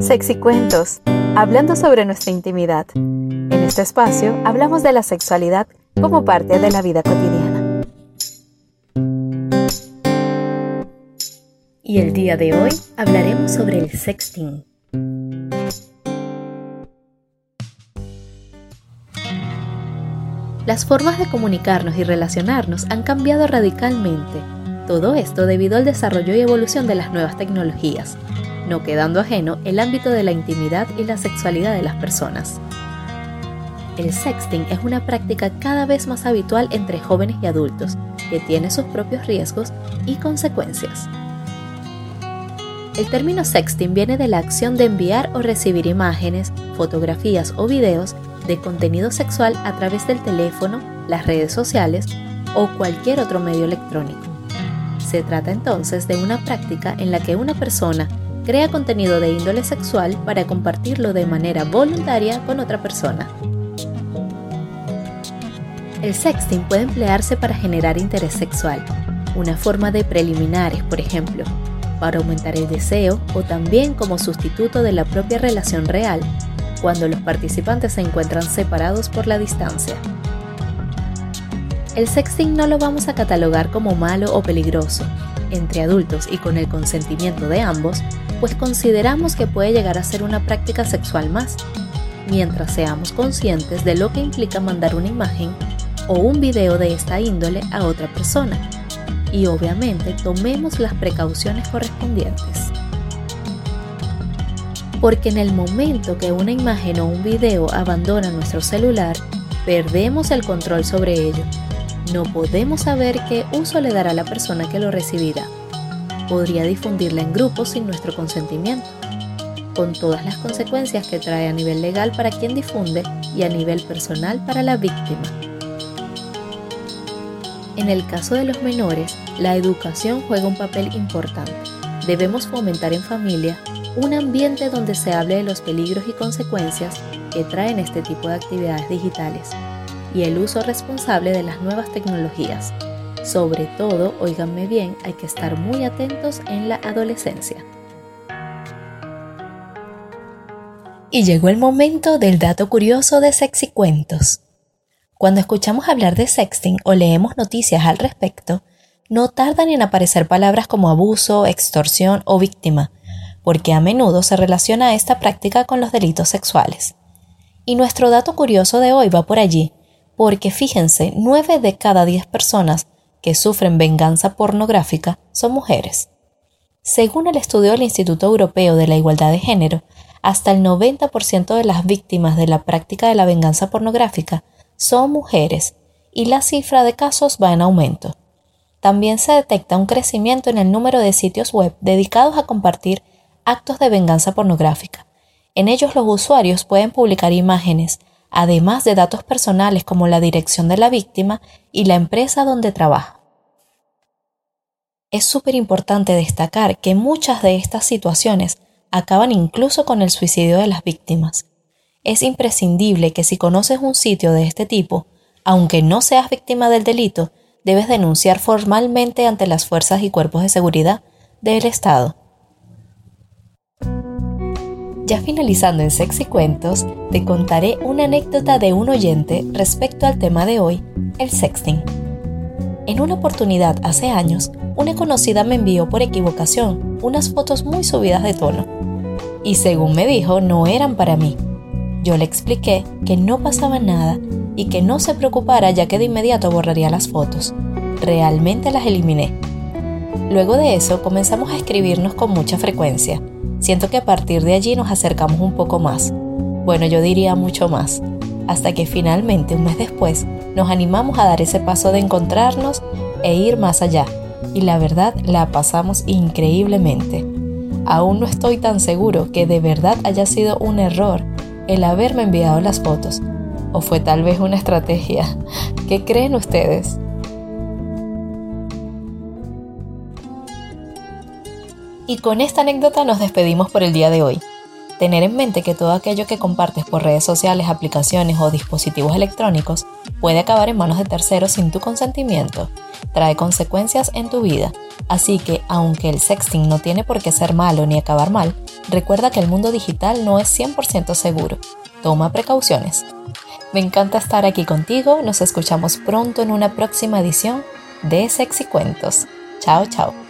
Sexicuentos, hablando sobre nuestra intimidad. En este espacio hablamos de la sexualidad como parte de la vida cotidiana. Y el día de hoy hablaremos sobre el sexting. Las formas de comunicarnos y relacionarnos han cambiado radicalmente. Todo esto debido al desarrollo y evolución de las nuevas tecnologías, no quedando ajeno el ámbito de la intimidad y la sexualidad de las personas. El sexting es una práctica cada vez más habitual entre jóvenes y adultos, que tiene sus propios riesgos y consecuencias. El término sexting viene de la acción de enviar o recibir imágenes, fotografías o videos de contenido sexual a través del teléfono, las redes sociales o cualquier otro medio electrónico. Se trata entonces de una práctica en la que una persona crea contenido de índole sexual para compartirlo de manera voluntaria con otra persona. El sexting puede emplearse para generar interés sexual, una forma de preliminares, por ejemplo, para aumentar el deseo o también como sustituto de la propia relación real cuando los participantes se encuentran separados por la distancia. El sexting no lo vamos a catalogar como malo o peligroso, entre adultos y con el consentimiento de ambos, pues consideramos que puede llegar a ser una práctica sexual más, mientras seamos conscientes de lo que implica mandar una imagen o un video de esta índole a otra persona, y obviamente tomemos las precauciones correspondientes. Porque en el momento que una imagen o un video abandona nuestro celular, perdemos el control sobre ello. No podemos saber qué uso le dará la persona que lo recibirá. Podría difundirla en grupos sin nuestro consentimiento, con todas las consecuencias que trae a nivel legal para quien difunde y a nivel personal para la víctima. En el caso de los menores, la educación juega un papel importante. Debemos fomentar en familia un ambiente donde se hable de los peligros y consecuencias que traen este tipo de actividades digitales y el uso responsable de las nuevas tecnologías. Sobre todo, oíganme bien, hay que estar muy atentos en la adolescencia. Y llegó el momento del dato curioso de sexicuentos. Cuando escuchamos hablar de sexting o leemos noticias al respecto, no tardan en aparecer palabras como abuso, extorsión o víctima, porque a menudo se relaciona esta práctica con los delitos sexuales. Y nuestro dato curioso de hoy va por allí, porque fíjense, 9 de cada 10 personas que sufren venganza pornográfica son mujeres. Según el estudio del Instituto Europeo de la Igualdad de Género, hasta el 90% de las víctimas de la práctica de la venganza pornográfica son mujeres y la cifra de casos va en aumento. También se detecta un crecimiento en el número de sitios web dedicados a compartir actos de venganza pornográfica. En ellos los usuarios pueden publicar imágenes, además de datos personales como la dirección de la víctima y la empresa donde trabaja. Es súper importante destacar que muchas de estas situaciones acaban incluso con el suicidio de las víctimas. Es imprescindible que si conoces un sitio de este tipo, aunque no seas víctima del delito, debes denunciar formalmente ante las fuerzas y cuerpos de seguridad del Estado. Ya finalizando en Sexy Cuentos, te contaré una anécdota de un oyente respecto al tema de hoy, el sexting. En una oportunidad hace años, una conocida me envió por equivocación unas fotos muy subidas de tono. Y según me dijo, no eran para mí. Yo le expliqué que no pasaba nada y que no se preocupara ya que de inmediato borraría las fotos. Realmente las eliminé. Luego de eso comenzamos a escribirnos con mucha frecuencia Siento que a partir de allí nos acercamos un poco más. Bueno, yo diría mucho más. Hasta que finalmente, un mes después, nos animamos a dar ese paso de encontrarnos e ir más allá. Y la verdad, la pasamos increíblemente. Aún no estoy tan seguro que de verdad haya sido un error el haberme enviado las fotos. O fue tal vez una estrategia. ¿Qué creen ustedes? Y con esta anécdota nos despedimos por el día de hoy. Tener en mente que todo aquello que compartes por redes sociales, aplicaciones o dispositivos electrónicos puede acabar en manos de terceros sin tu consentimiento, trae consecuencias en tu vida, Así que, aunque el sexting no tiene por qué ser malo ni acabar mal, recuerda que el mundo digital no es 100% seguro. Toma precauciones. Me encanta estar aquí contigo, nos escuchamos pronto en una próxima edición de Sexy Cuentos. Chao, chao.